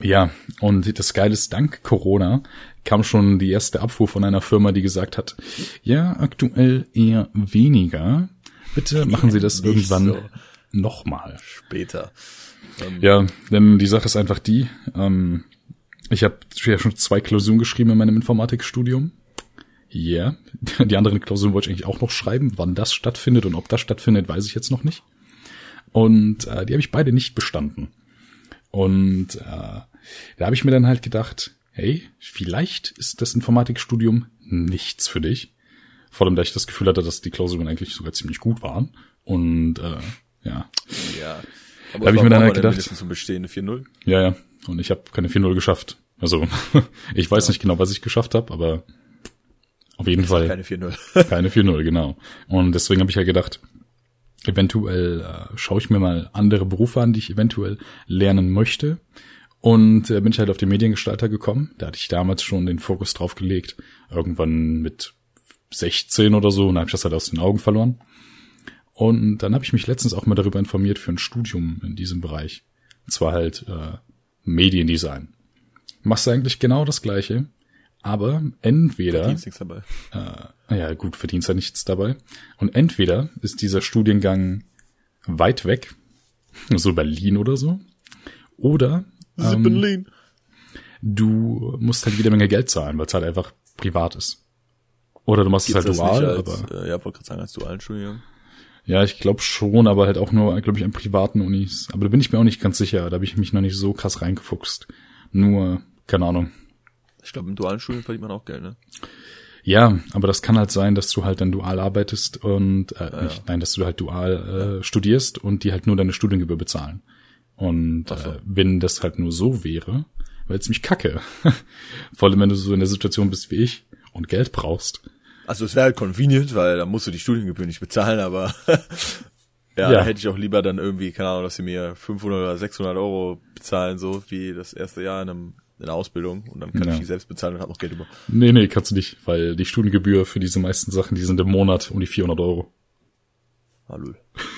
Speaker 2: ja, und das Geile ist, dank Corona kam schon die erste Abfuhr von einer Firma, die gesagt hat, ja, aktuell eher weniger. Bitte machen Sie das irgendwann
Speaker 1: so.
Speaker 2: nochmal.
Speaker 1: Später. Ähm,
Speaker 2: Ja, denn die Sache ist einfach die, ähm, ich habe ja schon zwei Klausuren geschrieben in meinem Informatikstudium. Ja, yeah. die anderen Klausuren wollte ich eigentlich auch noch schreiben. Wann das stattfindet und ob das stattfindet, weiß ich jetzt noch nicht. Und äh, die habe ich beide nicht bestanden. Und äh, da habe ich mir dann halt gedacht, hey, vielleicht ist das Informatikstudium nichts für dich. Vor allem, da ich das Gefühl hatte, dass die Klausuren eigentlich sogar ziemlich gut waren. Und äh, ja,
Speaker 1: ja.
Speaker 2: Da hab ich mir dann halt gedacht-
Speaker 1: zum Bestehen 4-0.
Speaker 2: Ja, ja. Und ich habe keine 4-0 geschafft. Also, ich weiß nicht genau, was ich geschafft habe, aber auf jeden Fall
Speaker 1: Keine 4-0.
Speaker 2: keine 4-0, genau. Und deswegen habe ich ja gedacht, eventuell äh, schaue ich mir mal andere Berufe an, die ich eventuell lernen möchte. Und äh, bin ich halt auf den Mediengestalter gekommen. Da hatte ich damals schon den Fokus drauf gelegt. Irgendwann mit 16 oder so. Und dann habe ich das halt aus den Augen verloren. Und dann habe ich mich letztens auch mal darüber informiert für ein Studium in diesem Bereich. Und zwar halt äh, Mediendesign. Machst du eigentlich genau das Gleiche, aber entweder
Speaker 1: Dienst nichts dabei.
Speaker 2: naja, gut, verdienst ja nichts dabei. Und entweder ist dieser Studiengang weit weg, so Berlin oder so, oder ähm, du musst halt jede Menge Geld zahlen, weil es halt einfach privat ist. Oder du machst es halt
Speaker 1: Gibt's
Speaker 2: dual,
Speaker 1: als,
Speaker 2: aber
Speaker 1: äh, ja, wollte gerade sagen, als dualen Studium.
Speaker 2: ja, ich glaube schon, aber halt auch nur, glaube ich, an privaten Unis. Aber da bin ich mir auch nicht ganz sicher, da habe ich mich noch nicht so krass reingefuchst. Nur, keine Ahnung.
Speaker 1: Ich glaube, im dualen Studium verdient man auch Geld, ne?
Speaker 2: Ja, aber das kann halt sein, dass du halt dann dual arbeitest und äh, nicht, nein, dass du halt dual äh, studierst und die halt nur deine Studiengebühr bezahlen. Und
Speaker 1: so.
Speaker 2: äh, wenn das halt nur so wäre, wäre ziemlich kacke. Vor allem, wenn du so in der Situation bist wie ich und Geld brauchst.
Speaker 1: Also es wäre halt convenient, weil da musst du die Studiengebühr nicht bezahlen, aber ja,
Speaker 2: Ja.
Speaker 1: da hätte ich auch lieber dann irgendwie, keine Ahnung, dass sie mir 500 oder 600 Euro bezahlen, so wie das erste Jahr in, einem, in der Ausbildung und dann kann
Speaker 2: Ja.
Speaker 1: ich die selbst bezahlen und habe noch Geld über.
Speaker 2: Nee, nee, kannst du nicht, weil die Studiengebühr für diese meisten Sachen, die sind im Monat um die 400 Euro.
Speaker 1: Ah, lol.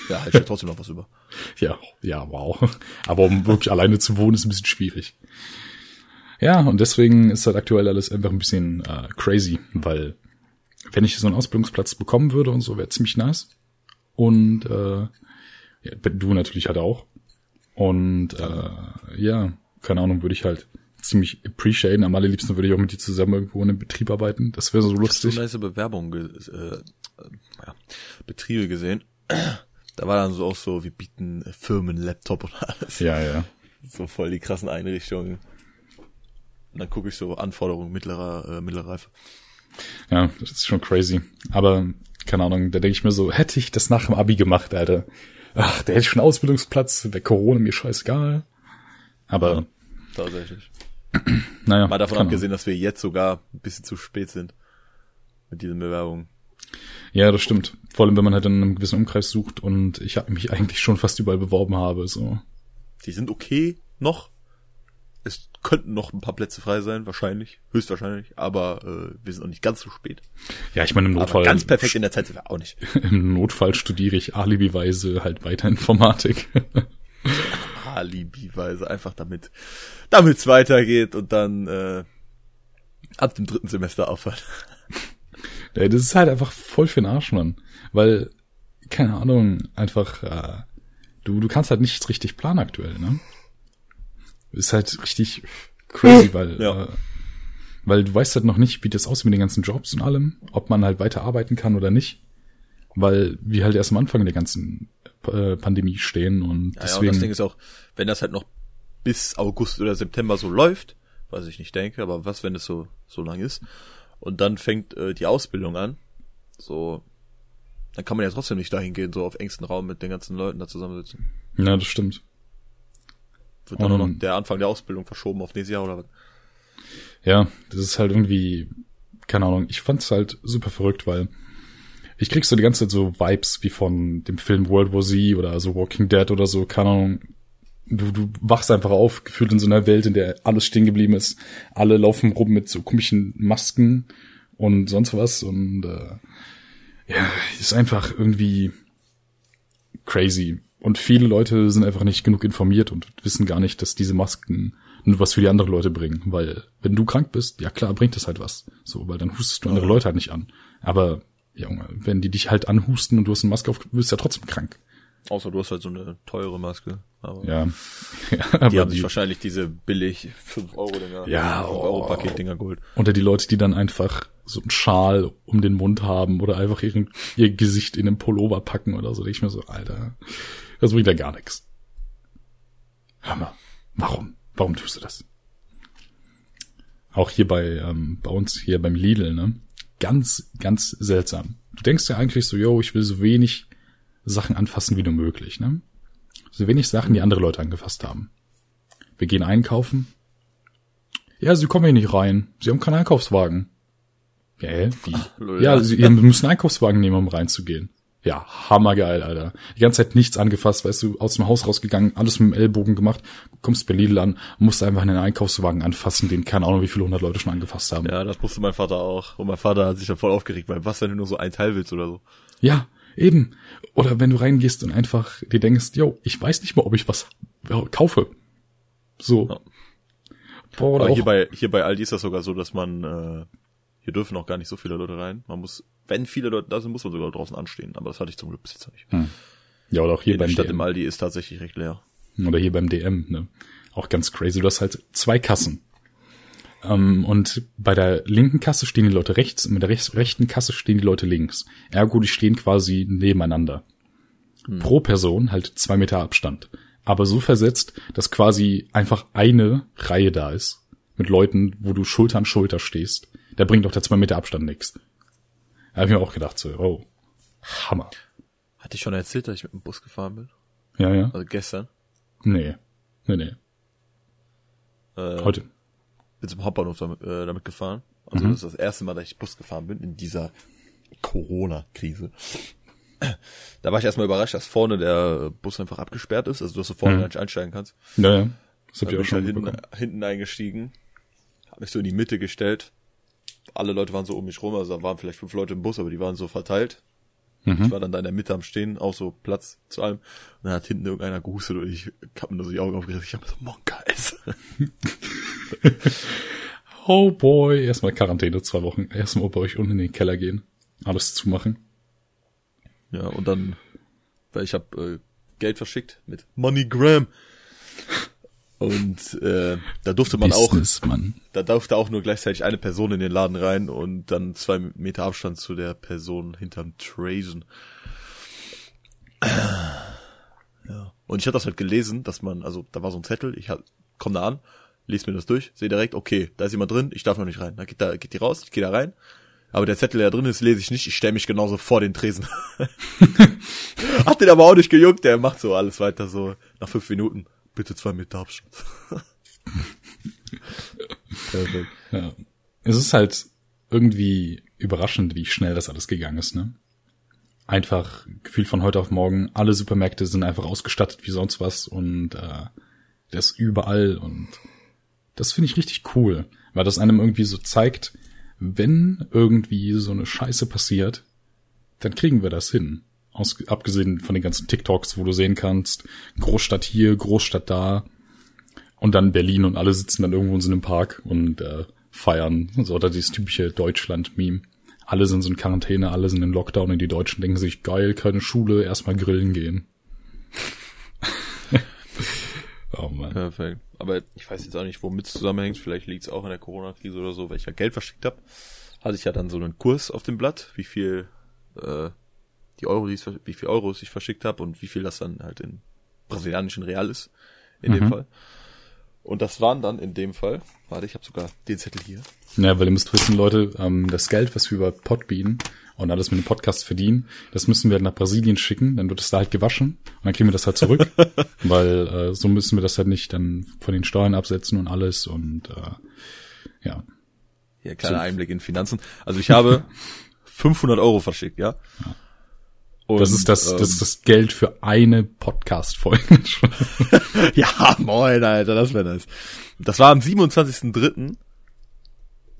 Speaker 1: Ja, ich ja trotzdem noch was über.
Speaker 2: Ja, ja, wow. Aber um wirklich alleine zu wohnen, ist ein bisschen schwierig. Ja, und deswegen ist halt aktuell alles einfach ein bisschen äh, crazy, weil wenn ich so einen Ausbildungsplatz bekommen würde und so, wäre ziemlich nice. Und äh, ja, du natürlich halt auch. Und äh, ja, keine Ahnung, würde ich halt ziemlich appreciaten. Am allerliebsten würde ich auch mit dir zusammen irgendwo in einem Betrieb arbeiten. Das wäre so
Speaker 1: So
Speaker 2: lustig.
Speaker 1: nice Bewerbungen, ge- äh, äh, ja, Betriebe gesehen. Da war dann so auch so, wir bieten Firmen, Laptop und alles.
Speaker 2: Ja, ja.
Speaker 1: So voll die krassen Einrichtungen. Und dann gucke ich so Anforderungen mittlerer, äh, mittlerer Reife.
Speaker 2: Ja, das ist schon crazy. Aber, keine Ahnung, da denke ich mir so, hätte ich das nach dem Abi gemacht, Alter. Ach, da hätte schon einen Ausbildungsplatz, wäre Corona mir scheißegal. Aber,
Speaker 1: Tatsächlich.
Speaker 2: naja.
Speaker 1: Mal davon abgesehen, dass wir jetzt sogar ein bisschen zu spät sind. Mit diesen Bewerbungen.
Speaker 2: Ja, das stimmt. Vor allem, wenn man halt in einem gewissen Umkreis sucht und ich habe mich eigentlich schon fast überall beworben habe, so.
Speaker 1: Die sind okay noch. Es könnten noch ein paar Plätze frei sein, wahrscheinlich. Höchstwahrscheinlich. Aber äh, wir sind noch nicht ganz so spät.
Speaker 2: Ja, ich meine, im
Speaker 1: Aber
Speaker 2: Notfall,
Speaker 1: ganz perfekt in der Zeit sind wir auch nicht.
Speaker 2: im Notfall studiere ich alibiweise halt weiter Informatik.
Speaker 1: alibiweise, einfach damit, damit es weitergeht und dann äh, ab dem dritten Semester aufhört.
Speaker 2: Ja, das ist halt einfach voll für den Arsch, Mann. Weil, keine Ahnung, einfach, äh, du, du kannst halt nichts richtig planen aktuell, ne? Ist halt richtig crazy, weil,
Speaker 1: Ja.
Speaker 2: äh, weil du weißt halt noch nicht, wie das aussieht mit den ganzen Jobs und allem, ob man halt weiter arbeiten kann oder nicht. Weil wir halt erst am Anfang der ganzen äh, Pandemie stehen und
Speaker 1: Ja, ja, und
Speaker 2: deswegen.
Speaker 1: das Ding ist auch, wenn das halt noch bis August oder September so läuft, was ich nicht denke, aber was, wenn es so, so lang ist, und dann fängt äh, die Ausbildung an, so, dann kann man ja trotzdem nicht dahin gehen, so auf engstem Raum mit den ganzen Leuten da zusammensitzen.
Speaker 2: ja, das stimmt.
Speaker 1: Wird dann nur noch
Speaker 2: Und-
Speaker 1: der Anfang der Ausbildung verschoben auf nächstes Jahr oder was?
Speaker 2: Ja, das ist halt irgendwie, keine Ahnung, ich fand's halt super verrückt, weil ich krieg so die ganze Zeit so Vibes wie von dem Film World War Z oder so Walking Dead oder so, keine Ahnung. Du, du wachst einfach auf, gefühlt in so einer Welt, in der alles stehen geblieben ist. Alle laufen rum mit so komischen Masken und sonst was und äh, ja, ist einfach irgendwie crazy. Und viele Leute sind einfach nicht genug informiert und wissen gar nicht, dass diese Masken nur was für die anderen Leute bringen. Weil, wenn du krank bist, ja klar, bringt das halt was. So, weil dann hustest du andere Leute halt nicht an. Aber, Junge, wenn die dich halt anhusten und du hast eine Maske auf, wirst du ja trotzdem krank.
Speaker 1: Außer du hast halt so eine teure Maske. Aber
Speaker 2: Ja. ja
Speaker 1: die haben sich wahrscheinlich diese billig 5 Euro Dinger,
Speaker 2: Ja,
Speaker 1: 5
Speaker 2: oh.
Speaker 1: Euro Paket Dinger geholt.
Speaker 2: Oder die Leute, die dann einfach so einen Schal um den Mund haben oder einfach ihren, ihr Gesicht in einen Pullover packen oder so. Ich mir so, Alter, das bringt ja gar nichts. Hör mal, warum? Warum tust du das? Auch hier bei, ähm, bei uns hier beim Lidl, ne? Ganz, ganz seltsam. Du denkst ja eigentlich so, yo, ich will so wenig Sachen anfassen wie nur möglich, ne? So wenig Sachen, die andere Leute angefasst haben. Wir gehen einkaufen, ja, Sie kommen hier nicht rein. Sie haben keinen Einkaufswagen. Ja, hä? Wie?
Speaker 1: lol,
Speaker 2: ja,
Speaker 1: ja.
Speaker 2: Sie ihr müssen einen Einkaufswagen nehmen, um reinzugehen. Ja, hammergeil, Alter. Die ganze Zeit nichts angefasst, weißt du, aus dem Haus rausgegangen, alles mit dem Ellbogen gemacht, kommst bei Lidl an, musst einfach einen Einkaufswagen anfassen, den keine Ahnung, wie viele hundert Leute schon angefasst haben. Ja,
Speaker 1: Ja, das wusste mein Vater auch. Und mein Vater hat sich dann voll aufgeregt, weil was, wenn du nur so ein Teil willst oder so?
Speaker 2: Eben. Oder wenn du reingehst und einfach dir denkst, yo, ich weiß nicht mal, ob ich was kaufe. So.
Speaker 1: Ja.
Speaker 2: Boah, oder
Speaker 1: Aber
Speaker 2: auch,
Speaker 1: hier bei, hier bei Aldi ist das sogar so, dass man, äh, hier dürfen auch gar nicht so viele Leute rein. Man muss, wenn viele Leute da sind, muss man sogar draußen anstehen. Aber das hatte ich zum Glück bis jetzt nicht.
Speaker 2: ja, oder auch hier
Speaker 1: Hier
Speaker 2: beim
Speaker 1: die Stadt
Speaker 2: DM.
Speaker 1: im Aldi ist tatsächlich recht leer.
Speaker 2: Oder hier beim DM, ne? Auch ganz crazy. Du hast halt zwei Kassen. Ähm, und bei der linken Kasse stehen die Leute rechts und mit der rech rechten Kasse stehen die Leute links. Ergo, die stehen quasi nebeneinander. Pro Person halt zwei Meter Abstand. Aber so versetzt, dass quasi einfach eine Reihe da ist. Mit Leuten, wo du Schulter an Schulter stehst. Da bringt doch der zwei Meter Abstand nix. Da hab ich mir auch gedacht, so, oh, Hammer.
Speaker 1: Hatte ich schon erzählt, dass ich mit dem Bus gefahren bin?
Speaker 2: Ja, ja.
Speaker 1: Also gestern.
Speaker 2: Nee. Nee, nee.
Speaker 1: Äh,
Speaker 2: Heute.
Speaker 1: Bin zum Hauptbahnhof damit, äh, damit gefahren. Also das ist das erste Mal, dass ich Bus gefahren bin in dieser Corona-Krise. Da war ich erstmal überrascht, dass vorne der Bus einfach abgesperrt ist, also dass du vorne
Speaker 2: Mhm.
Speaker 1: gar nicht einsteigen kannst.
Speaker 2: Ja, ja. Das hab ich
Speaker 1: bin
Speaker 2: auch schon
Speaker 1: halt hinten, hinten eingestiegen, hab mich so in die Mitte gestellt. Alle Leute waren so um mich rum, also da waren vielleicht fünf Leute im Bus, aber die waren so verteilt.
Speaker 2: Mhm.
Speaker 1: Ich war dann da in der Mitte am Stehen, auch so Platz zu allem. Und dann hat hinten irgendeiner gehustet und ich hab mir nur so die Augen aufgerissen. Ich hab mir so, Monka ist.
Speaker 2: Oh boy, erstmal Quarantäne zwei Wochen. Erstmal bei euch unten in den Keller gehen. Alles zumachen.
Speaker 1: Ja, und dann, weil ich hab äh, Geld verschickt mit MoneyGram. Und äh, da durfte man auch, da durfte auch nur gleichzeitig eine Person in den Laden rein und dann zwei Meter Abstand zu der Person hinterm Trazen. Ja. Und ich hatte das halt gelesen, dass man, also da war so ein Zettel, ich komm da an, lese mir das durch, sehe direkt, okay, da ist jemand drin, ich darf noch nicht rein. Dann geht da, geht die raus, ich gehe da rein. Aber der Zettel, der da drin ist, lese ich nicht, ich stelle mich genauso vor den Tresen. Hat den aber auch nicht gejuckt, der macht so alles weiter so nach fünf Minuten. Bitte zwei Meter Abstand. Perfekt.
Speaker 2: Ja. Es ist halt irgendwie überraschend, wie schnell das alles gegangen ist, ne? Einfach gefühlt von heute auf morgen, alle Supermärkte sind einfach ausgestattet wie sonst was und äh, das überall und das finde ich richtig cool, weil das einem irgendwie so zeigt, wenn irgendwie so eine Scheiße passiert, dann kriegen wir das hin. Aus, abgesehen von den ganzen TikToks, wo du sehen kannst, Großstadt hier, Großstadt da und dann Berlin und alle sitzen dann irgendwo in so einem Park und äh, feiern. So, oder dieses typische Deutschland-Meme. Alle sind so in Quarantäne, alle sind in Lockdown und die Deutschen denken sich, geil, keine Schule, erstmal grillen gehen.
Speaker 1: Oh Mann. Perfekt. Aber ich weiß jetzt auch nicht, womit es zusammenhängt. Vielleicht liegt es auch in der Corona-Krise oder so, weil ich ja Geld verschickt habe. Hatte ich ja dann so einen Kurs auf dem Blatt, wie viel äh, die Euro, die ich, wie viel Euros ich verschickt habe und wie viel das dann halt in brasilianischen Real ist, in mhm. dem Fall. Und das waren dann in dem Fall, warte, ich habe sogar den Zettel hier.
Speaker 2: Ja, weil ihr müsst wissen, Leute, ähm, das Geld, was wir über Podbean und alles mit dem Podcast verdienen, das müssen wir nach Brasilien schicken, dann wird es da halt gewaschen und dann kriegen wir das halt zurück, weil äh, so müssen wir das halt nicht dann von den Steuern absetzen und alles und äh, ja.
Speaker 1: Hier, kleiner so. Einblick in Finanzen. Also ich habe 500 Euro verschickt, ja. ja.
Speaker 2: Und, das ist das, ähm, das ist das Geld für eine Podcast-Folge.
Speaker 1: ja, moin, Alter, das wäre das. Das war am 27.03.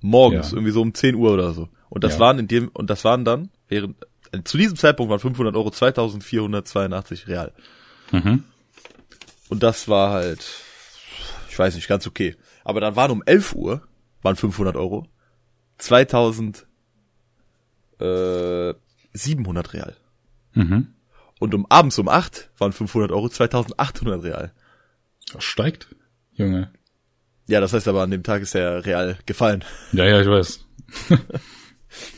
Speaker 1: morgens, ja. irgendwie so um 10 Uhr oder so. Und das ja. waren in dem, und das waren dann, während, zu diesem Zeitpunkt waren 500 Euro 2482 real. Mhm. Und das war halt, ich weiß nicht, ganz okay. Aber dann waren um 11 Uhr, waren 500 Euro, 2700 real. Mhm. Und um abends um acht waren 500 Euro 2800 real.
Speaker 2: Das steigt, Junge.
Speaker 1: Ja, das heißt aber an dem Tag ist er real gefallen.
Speaker 2: Ja, ja, ich weiß.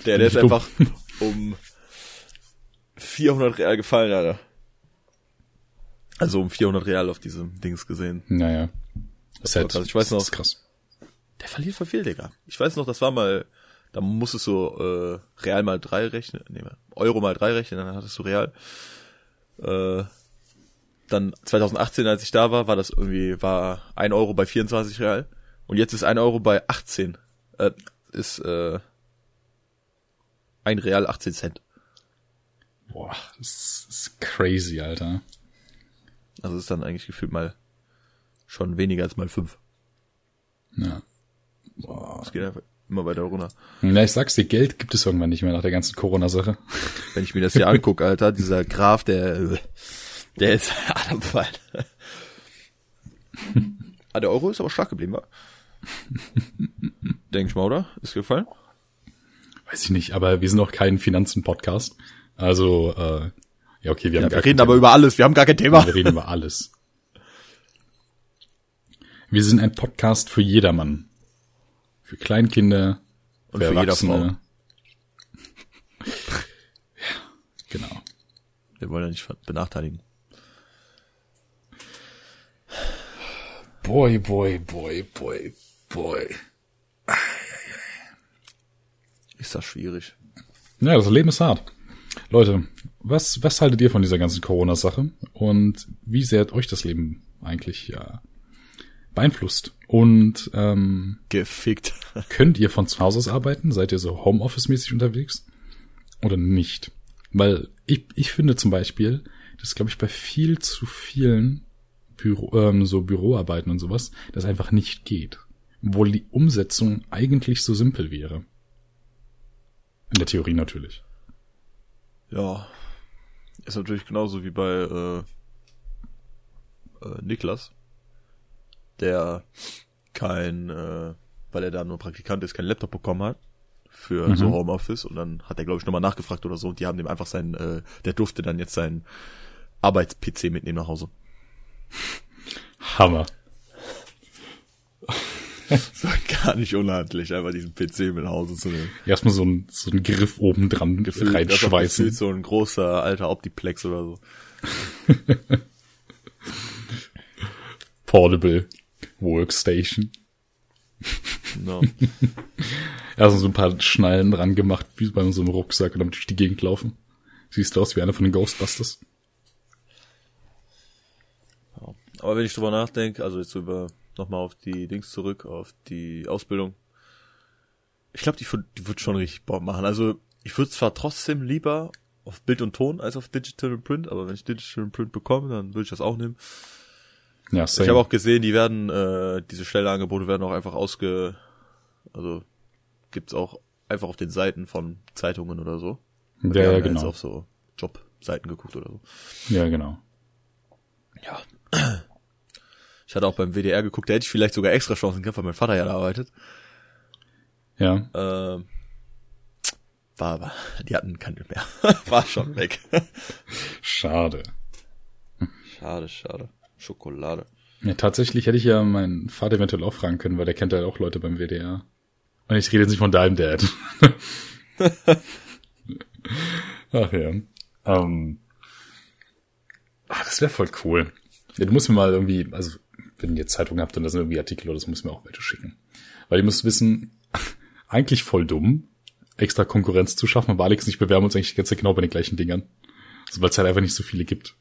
Speaker 1: der, der ist dumm. einfach um 400 real gefallen, Alter. Also um 400 real auf diesem Dings gesehen.
Speaker 2: Naja.
Speaker 1: Das, ist halt, ich weiß noch, das krass. Der verliert voll viel, Digga. Ich weiß noch, das war mal da musstest du äh, Real mal drei rechnen, nee, Euro mal drei rechnen, dann hattest du Real. Äh, dann 2018, als ich da war, war das irgendwie, war ein Euro bei 24 Real. Und jetzt ist ein Euro bei 18. Äh, ist äh, ein Real 18 Cent.
Speaker 2: Boah, das ist crazy, Alter.
Speaker 1: Also ist dann eigentlich gefühlt mal schon weniger als mal fünf.
Speaker 2: Ja.
Speaker 1: Boah. Das geht einfach immer weiter runter.
Speaker 2: Ja, ich sag's dir, Geld gibt es irgendwann nicht mehr nach der ganzen Corona-Sache.
Speaker 1: Wenn ich mir das hier angucke, Alter, dieser Graf, der, der ist Adamfall. ah, der Euro ist aber stark geblieben, wa? Denk ich mal, oder? Ist gefallen?
Speaker 2: Weiß ich nicht, aber wir sind auch kein Finanzen-Podcast. Also, äh, ja, okay, wir haben
Speaker 1: ja, gar Wir reden aber über alles, wir haben gar kein Thema. Ja,
Speaker 2: wir reden über alles. Wir sind ein Podcast für jedermann. Für Kleinkinder
Speaker 1: und für, für Erwachsene.
Speaker 2: ja, genau.
Speaker 1: Wir wollen ja nicht benachteiligen.
Speaker 2: Boy, boy, boy, boy, boy.
Speaker 1: Ist das schwierig.
Speaker 2: Ja, das Leben ist hart. Leute, was, was haltet ihr von dieser ganzen Corona-Sache? Und wie sehr hat euch das Leben eigentlich ja beeinflusst. Und ähm,
Speaker 1: gefickt.
Speaker 2: könnt ihr von zu Hause aus arbeiten? Seid ihr so Homeoffice-mäßig unterwegs? Oder nicht? Weil ich, ich finde zum Beispiel, dass glaube ich bei viel zu vielen Büro, ähm, so Büroarbeiten und sowas, das einfach nicht geht. Obwohl die Umsetzung eigentlich so simpel wäre. In der Theorie natürlich.
Speaker 1: Ja. Ist natürlich genauso wie bei äh, äh, Niklas der kein, äh, weil er da nur Praktikant ist, kein Laptop bekommen hat für mhm. so Homeoffice und dann hat er glaube ich nochmal nachgefragt oder so und die haben dem einfach sein, äh, der durfte dann jetzt seinen Arbeits-PC mitnehmen nach Hause.
Speaker 2: Hammer.
Speaker 1: Das war gar nicht unhandlich, einfach diesen PC mit nach Hause zu nehmen.
Speaker 2: Erstmal so ein, so ein Griff oben dran reinschweißen.
Speaker 1: so ein großer alter Optiplex oder so.
Speaker 2: Portable. Workstation. No. also so ein paar Schnallen dran gemacht, wie bei so einem Rucksack und damit durch die Gegend laufen. Siehst du aus wie einer von den Ghostbusters.
Speaker 1: Aber wenn ich drüber nachdenke, also jetzt über nochmal auf die Dings zurück, auf die Ausbildung. Ich glaube, die, die wird schon richtig Bock machen. Also ich würde zwar trotzdem lieber auf Bild und Ton als auf Digital Print, aber wenn ich Digital Print bekomme, dann würde ich das auch nehmen. Ja, same. Ich habe auch gesehen, die werden, äh, diese Stelleangebote werden auch einfach ausge, also gibt's auch einfach auf den Seiten von Zeitungen oder so.
Speaker 2: Ja, ja genau.
Speaker 1: auf so Job Seiten geguckt oder so.
Speaker 2: Ja, genau.
Speaker 1: Ja. Ich hatte auch beim WDR geguckt, da hätte ich vielleicht sogar extra Chancen gehabt, weil mein Vater ja da arbeitet.
Speaker 2: Ja.
Speaker 1: Ähm, war aber, die hatten keine mehr. war schon weg.
Speaker 2: Schade.
Speaker 1: Schade, schade. Schokolade.
Speaker 2: Ja, tatsächlich hätte ich ja meinen Vater eventuell auch fragen können, weil der kennt halt auch Leute beim WDR. Und ich rede jetzt nicht von deinem Dad. Ach ja. Ähm, ach, das wäre voll cool. Ja, du musst mir mal irgendwie, also wenn ihr Zeitung habt und da sind irgendwie Artikel oder das muss mir auch weiter schicken. Weil ihr müsst wissen, eigentlich voll dumm, extra Konkurrenz zu schaffen, aber Alex und ich bewerben uns eigentlich ganz genau bei den gleichen Dingern. Also, weil es halt einfach nicht so viele gibt.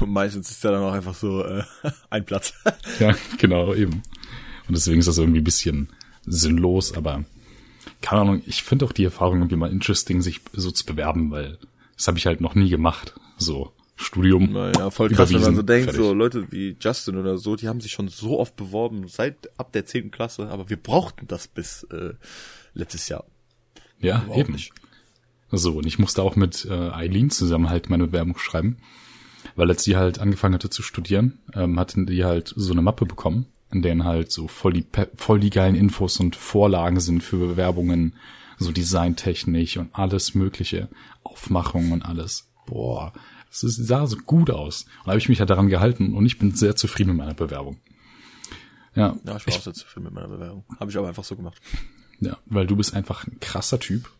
Speaker 1: Und meistens ist ja dann auch einfach so äh, ein Platz.
Speaker 2: ja, genau, eben. Und deswegen ist das irgendwie ein bisschen sinnlos, aber keine Ahnung, ich finde auch die Erfahrung irgendwie mal interesting, sich so zu bewerben, weil das habe ich halt noch nie gemacht. So, Studium.
Speaker 1: Naja, voll krass, wenn man so denkt, fertig. so Leute wie Justin oder so, die haben sich schon so oft beworben, seit ab der zehnten Klasse, aber wir brauchten das bis äh, letztes Jahr.
Speaker 2: Ja, Überhaupt eben. Nicht. So, und ich musste auch mit äh, Eileen zusammen halt meine Bewerbung schreiben, weil als sie halt angefangen hatte zu studieren, ähm, hatten die halt so eine Mappe bekommen, in denen halt so voll die, voll die geilen Infos und Vorlagen sind für Bewerbungen, so designtechnisch und alles mögliche, Aufmachung und alles. Boah, es sah so gut aus. Und da habe ich mich halt daran gehalten und ich bin sehr zufrieden mit meiner Bewerbung. Ja,
Speaker 1: ja ich war ich, auch sehr zufrieden mit meiner Bewerbung. Habe ich aber einfach so gemacht.
Speaker 2: Ja, weil du bist einfach ein krasser Typ.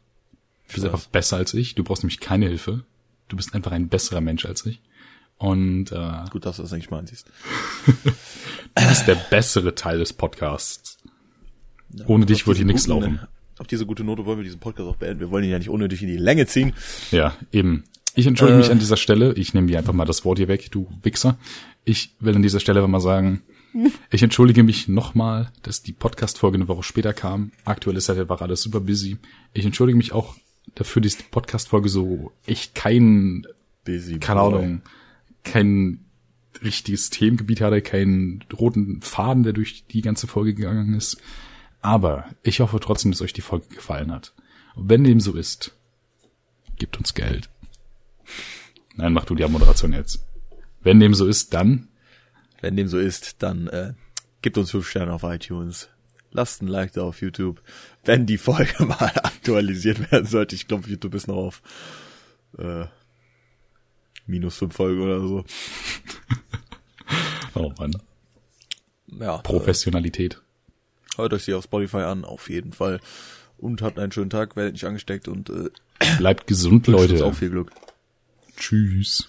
Speaker 2: Du bist einfach besser als ich. Du brauchst nämlich keine Hilfe. Du bist einfach ein besserer Mensch als ich. Und äh,
Speaker 1: gut, dass du das eigentlich mal siehst.
Speaker 2: du bist der bessere Teil des Podcasts. Ja, Ohne dich würde hier nichts laufen.
Speaker 1: Auf diese gute Note wollen wir diesen Podcast auch beenden. Wir wollen ihn ja nicht unnötig in die Länge ziehen.
Speaker 2: Ja, eben. Ich entschuldige äh, mich an dieser Stelle. Ich nehme dir einfach mal das Wort hier weg, du Wichser. Ich will an dieser Stelle mal sagen, ich entschuldige mich nochmal, dass die Podcast-Folge eine Woche später kam. Aktuell ist halt einfach alles super busy. Ich entschuldige mich auch dafür, dass die Podcast-Folge so echt kein, busy keine. Ahnung, kein richtiges Themengebiet hatte, keinen roten Faden, der durch die ganze Folge gegangen ist. Aber ich hoffe trotzdem, dass euch die Folge gefallen hat. Und wenn dem so ist, gebt uns Geld. Nein, mach du die Moderation jetzt. Wenn dem so ist, dann.
Speaker 1: Wenn dem so ist, dann äh, gibt uns fünf Sterne auf iTunes. Lasst ein Like da auf YouTube. Wenn die Folge mal aktualisiert werden sollte, ich glaube, YouTube ist noch auf äh, minus fünf Folgen oder so.
Speaker 2: oh Mann. Ja. Professionalität.
Speaker 1: Äh, hört euch sie auf Spotify an, auf jeden Fall. Und habt einen schönen Tag, werdet nicht angesteckt und äh,
Speaker 2: bleibt gesund, Leute.
Speaker 1: Auch viel Glück.
Speaker 2: Tschüss.